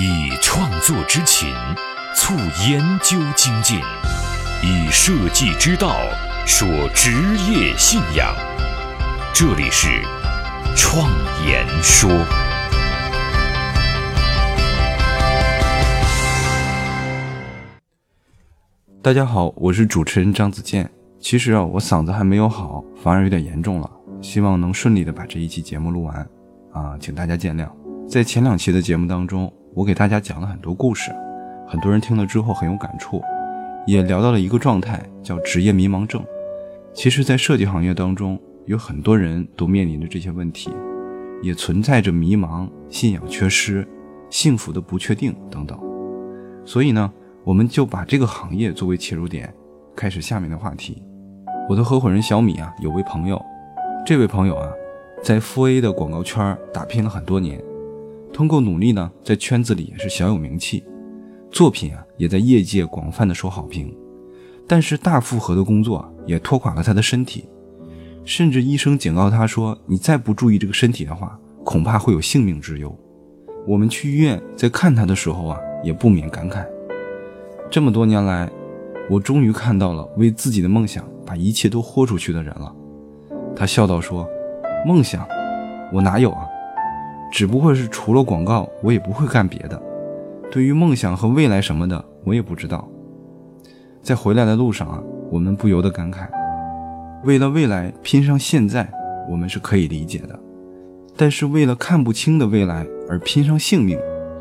以创作之情促研究精进，以设计之道说职业信仰。这里是创言说。大家好，我是主持人张子健。其实啊，我嗓子还没有好，反而有点严重了。希望能顺利的把这一期节目录完，啊，请大家见谅。在前两期的节目当中，我给大家讲了很多故事，很多人听了之后很有感触，也聊到了一个状态，叫职业迷茫症。其实，在设计行业当中，有很多人都面临着这些问题，也存在着迷茫、信仰缺失、幸福的不确定等等。所以呢，我们就把这个行业作为切入点，开始下面的话题。我的合伙人小米啊，有位朋友。这位朋友啊，在 4A 的广告圈打拼了很多年，通过努力呢，在圈子里也是小有名气，作品啊也在业界广泛的受好评。但是大负荷的工作也拖垮了他的身体，甚至医生警告他说：“你再不注意这个身体的话，恐怕会有性命之忧。”我们去医院在看他的时候啊，也不免感慨：这么多年来，我终于看到了为自己的梦想把一切都豁出去的人了。他笑道：“说，梦想，我哪有啊？只不过是除了广告，我也不会干别的。对于梦想和未来什么的，我也不知道。”在回来的路上啊，我们不由得感慨：为了未来拼上现在，我们是可以理解的；但是为了看不清的未来而拼上性命，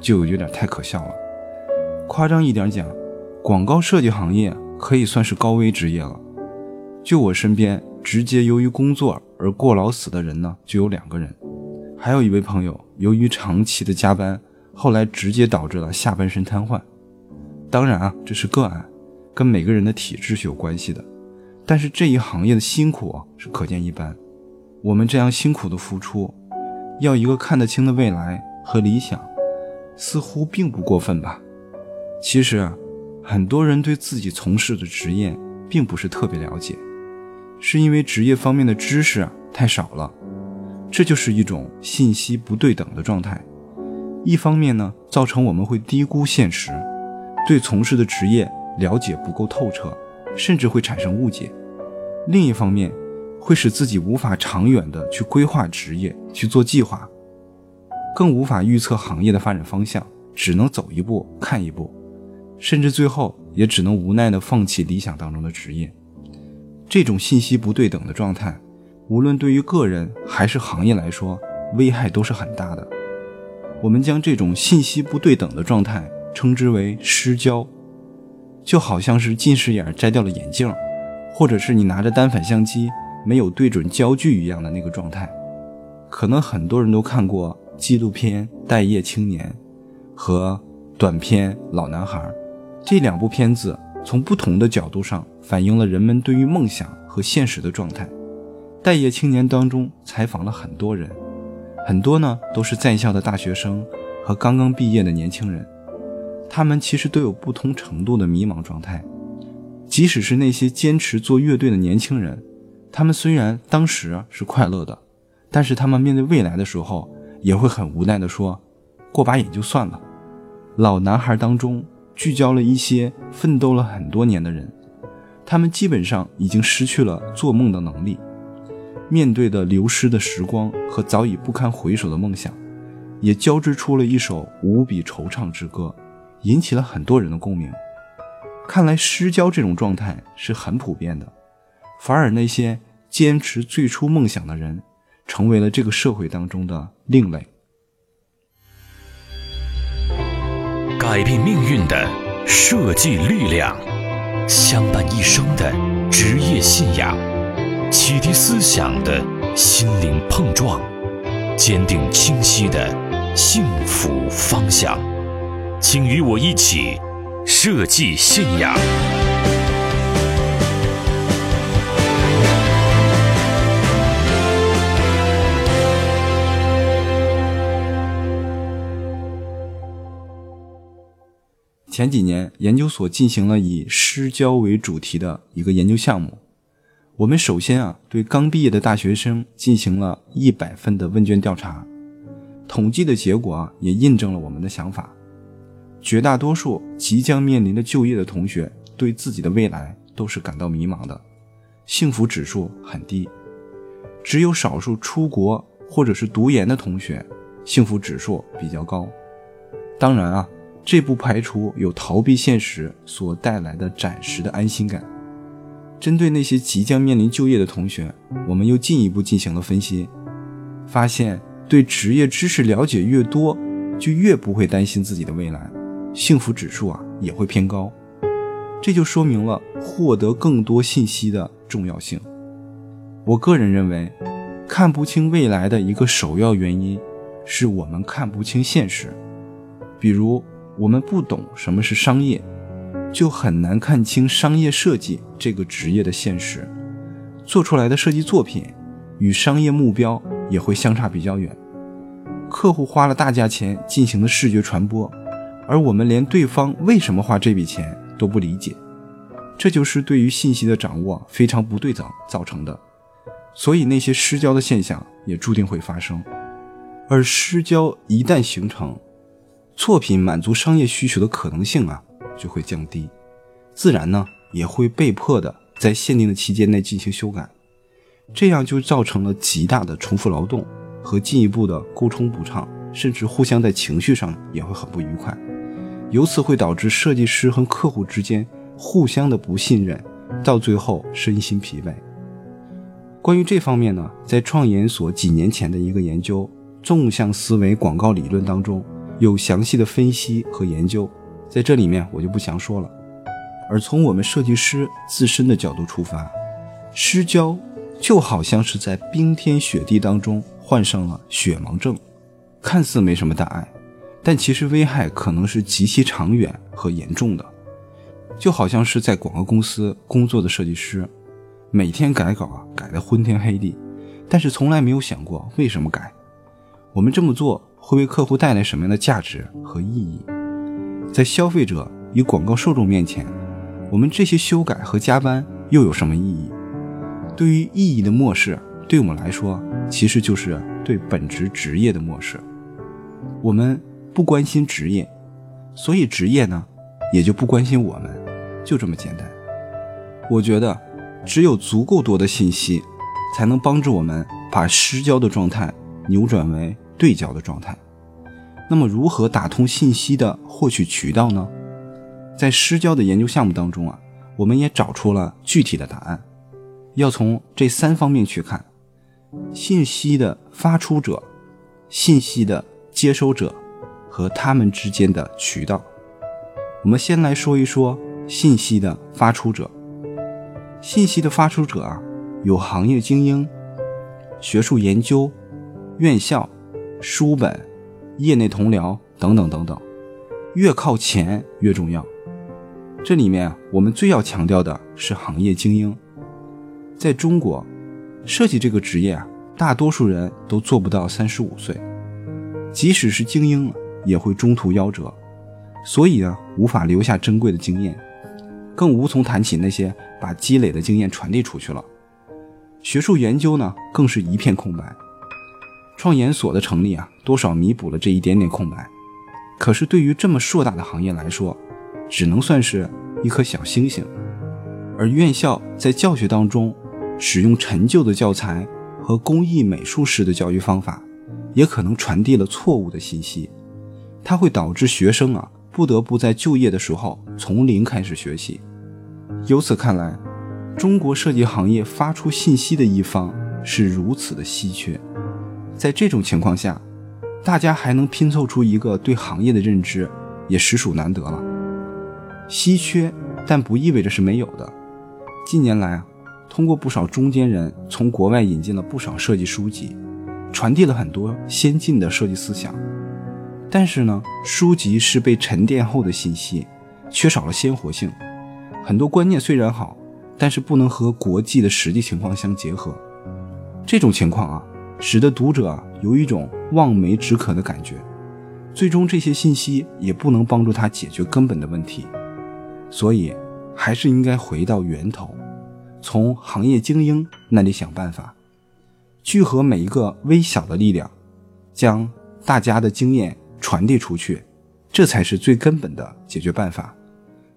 就有点太可笑了。夸张一点讲，广告设计行业可以算是高危职业了。就我身边。直接由于工作而过劳死的人呢，就有两个人，还有一位朋友由于长期的加班，后来直接导致了下半身瘫痪。当然啊，这是个案，跟每个人的体质是有关系的。但是这一行业的辛苦啊，是可见一斑。我们这样辛苦的付出，要一个看得清的未来和理想，似乎并不过分吧？其实啊，很多人对自己从事的职业并不是特别了解。是因为职业方面的知识啊太少了，这就是一种信息不对等的状态。一方面呢，造成我们会低估现实，对从事的职业了解不够透彻，甚至会产生误解；另一方面，会使自己无法长远的去规划职业、去做计划，更无法预测行业的发展方向，只能走一步看一步，甚至最后也只能无奈的放弃理想当中的职业。这种信息不对等的状态，无论对于个人还是行业来说，危害都是很大的。我们将这种信息不对等的状态称之为失焦，就好像是近视眼摘掉了眼镜，或者是你拿着单反相机没有对准焦距一样的那个状态。可能很多人都看过纪录片《待业青年》和短片《老男孩》这两部片子。从不同的角度上反映了人们对于梦想和现实的状态。待业青年当中采访了很多人，很多呢都是在校的大学生和刚刚毕业的年轻人，他们其实都有不同程度的迷茫状态。即使是那些坚持做乐队的年轻人，他们虽然当时是快乐的，但是他们面对未来的时候也会很无奈的说：“过把瘾就算了。”老男孩当中。聚焦了一些奋斗了很多年的人，他们基本上已经失去了做梦的能力。面对的流失的时光和早已不堪回首的梦想，也交织出了一首无比惆怅之歌，引起了很多人的共鸣。看来失焦这种状态是很普遍的，反而那些坚持最初梦想的人，成为了这个社会当中的另类。改变命运的设计力量，相伴一生的职业信仰，启迪思想的心灵碰撞，坚定清晰的幸福方向。请与我一起设计信仰。前几年，研究所进行了以失焦为主题的一个研究项目。我们首先啊，对刚毕业的大学生进行了一百份的问卷调查，统计的结果啊，也印证了我们的想法。绝大多数即将面临的就业的同学对自己的未来都是感到迷茫的，幸福指数很低。只有少数出国或者是读研的同学，幸福指数比较高。当然啊，这不排除有逃避现实所带来的暂时的安心感。针对那些即将面临就业的同学，我们又进一步进行了分析，发现对职业知识了解越多，就越不会担心自己的未来，幸福指数啊也会偏高。这就说明了获得更多信息的重要性。我个人认为，看不清未来的一个首要原因，是我们看不清现实。比如，我们不懂什么是商业，就很难看清商业设计这个职业的现实，做出来的设计作品与商业目标也会相差比较远。客户花了大价钱进行的视觉传播，而我们连对方为什么花这笔钱都不理解，这就是对于信息的掌握非常不对等造成的。所以那些失焦的现象也注定会发生，而失焦一旦形成，作品满足商业需求的可能性啊就会降低，自然呢也会被迫的在限定的期间内进行修改，这样就造成了极大的重复劳动和进一步的沟通不畅，甚至互相在情绪上也会很不愉快，由此会导致设计师和客户之间互相的不信任，到最后身心疲惫。关于这方面呢，在创研所几年前的一个研究“纵向思维广告理论”当中，有详细的分析和研究，在这里面我就不详说了。而从我们设计师自身的角度出发，失焦就好像是在冰天雪地当中患上了雪盲症，看似没什么大碍，但其实危害可能是极其长远和严重的。就好像是在广告公司工作的设计师。每天改稿啊，改得昏天黑地，但是从来没有想过为什么改。我们这么做会为客户带来什么样的价值和意义？在消费者与广告受众面前，我们这些修改和加班又有什么意义？对于意义的漠视，对我们来说其实就是对本职职业的漠视。我们不关心职业，所以职业呢也就不关心我们，就这么简单。我觉得。只有足够多的信息，才能帮助我们把失焦的状态扭转为对焦的状态。那么，如何打通信息的获取渠道呢？在失焦的研究项目当中啊，我们也找出了具体的答案。要从这三方面去看：信息的发出者、信息的接收者和他们之间的渠道。我们先来说一说信息的发出者。信息的发出者啊，有行业精英、学术研究、院校、书本、业内同僚等等等等，越靠前越重要。这里面我们最要强调的是行业精英。在中国，设计这个职业啊，大多数人都做不到三十五岁，即使是精英，也会中途夭折，所以呢，无法留下珍贵的经验。更无从谈起那些把积累的经验传递出去了。学术研究呢，更是一片空白。创研所的成立啊，多少弥补了这一点点空白。可是对于这么硕大的行业来说，只能算是一颗小星星。而院校在教学当中使用陈旧的教材和工艺美术式的教育方法，也可能传递了错误的信息。它会导致学生啊，不得不在就业的时候从零开始学习。由此看来，中国设计行业发出信息的一方是如此的稀缺。在这种情况下，大家还能拼凑出一个对行业的认知，也实属难得了。稀缺，但不意味着是没有的。近年来啊，通过不少中间人从国外引进了不少设计书籍，传递了很多先进的设计思想。但是呢，书籍是被沉淀后的信息，缺少了鲜活性。很多观念虽然好，但是不能和国际的实际情况相结合。这种情况啊，使得读者啊有一种望梅止渴的感觉，最终这些信息也不能帮助他解决根本的问题。所以，还是应该回到源头，从行业精英那里想办法，聚合每一个微小的力量，将大家的经验传递出去，这才是最根本的解决办法。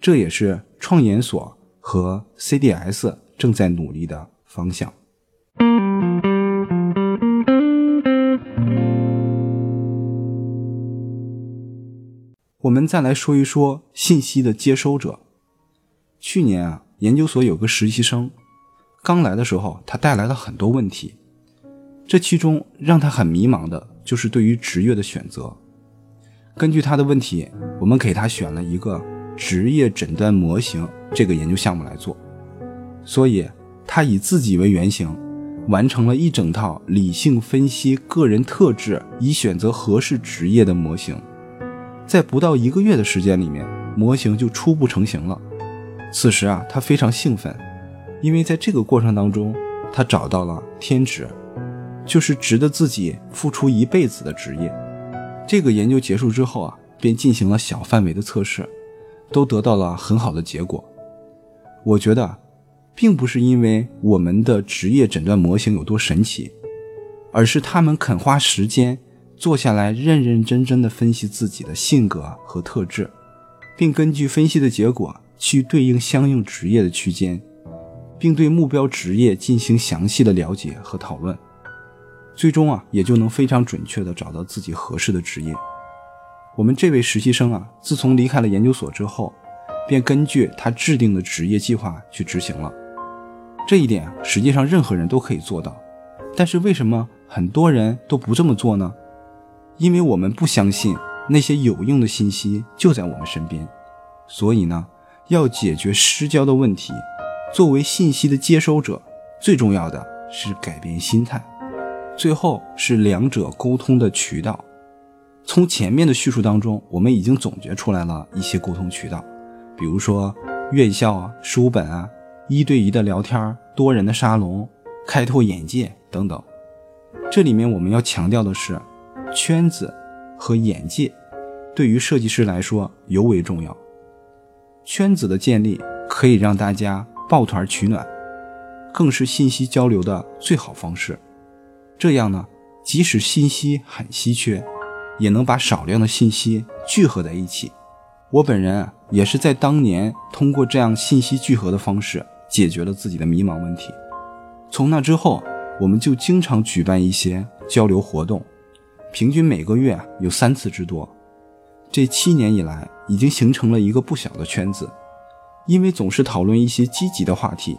这也是创研所和 CDS 正在努力的方向。我们再来说一说信息的接收者。去年啊，研究所有个实习生，刚来的时候，他带来了很多问题。这其中让他很迷茫的就是对于职业的选择。根据他的问题，我们给他选了一个职业诊断模型这个研究项目来做。所以，他以自己为原型，完成了一整套理性分析个人特质以选择合适职业的模型。在不到一个月的时间里面，模型就初步成型了。此时啊，他非常兴奋，因为在这个过程当中，他找到了天职，就是值得自己付出一辈子的职业。这个研究结束之后啊，便进行了小范围的测试，都得到了很好的结果。我觉得，并不是因为我们的职业诊断模型有多神奇，而是他们肯花时间。坐下来，认认真真的分析自己的性格和特质，并根据分析的结果去对应相应职业的区间，并对目标职业进行详细的了解和讨论，最终啊，也就能非常准确的找到自己合适的职业。我们这位实习生啊，自从离开了研究所之后，便根据他制定的职业计划去执行了。这一点实际上任何人都可以做到，但是为什么很多人都不这么做呢？因为我们不相信那些有用的信息就在我们身边，所以呢，要解决失焦的问题，作为信息的接收者，最重要的是改变心态。最后是两者沟通的渠道。从前面的叙述当中，我们已经总结出来了一些沟通渠道，比如说院校啊、书本啊、一对一的聊天、多人的沙龙、开拓眼界等等。这里面我们要强调的是。圈子和眼界对于设计师来说尤为重要。圈子的建立可以让大家抱团取暖，更是信息交流的最好方式。这样呢，即使信息很稀缺，也能把少量的信息聚合在一起。我本人，也是在当年通过这样信息聚合的方式解决了自己的迷茫问题。从那之后，我们就经常举办一些交流活动。平均每个月有三次之多，这七年以来已经形成了一个不小的圈子。因为总是讨论一些积极的话题，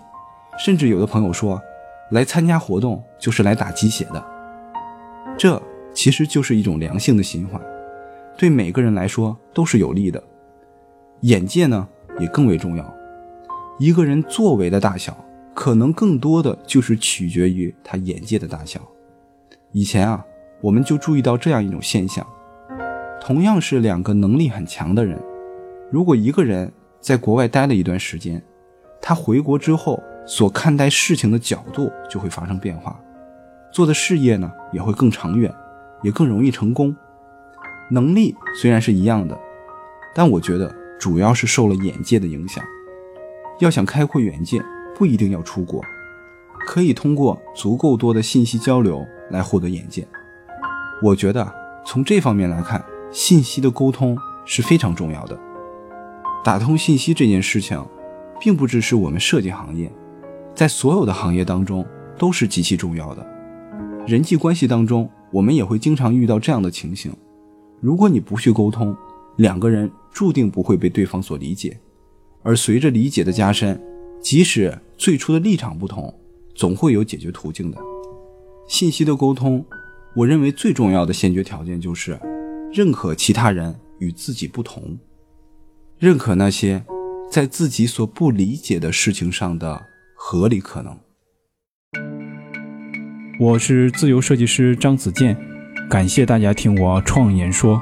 甚至有的朋友说，来参加活动就是来打鸡血的。这其实就是一种良性的循环，对每个人来说都是有利的。眼界呢也更为重要。一个人作为的大小，可能更多的就是取决于他眼界的大小。以前啊。我们就注意到这样一种现象：同样是两个能力很强的人，如果一个人在国外待了一段时间，他回国之后所看待事情的角度就会发生变化，做的事业呢也会更长远，也更容易成功。能力虽然是一样的，但我觉得主要是受了眼界的影响。要想开阔眼界，不一定要出国，可以通过足够多的信息交流来获得眼界。我觉得从这方面来看，信息的沟通是非常重要的。打通信息这件事情，并不只是我们设计行业，在所有的行业当中都是极其重要的。人际关系当中，我们也会经常遇到这样的情形：如果你不去沟通，两个人注定不会被对方所理解。而随着理解的加深，即使最初的立场不同，总会有解决途径的。信息的沟通。我认为最重要的先决条件就是认可其他人与自己不同，认可那些在自己所不理解的事情上的合理可能。我是自由设计师张子健，感谢大家听我创言说。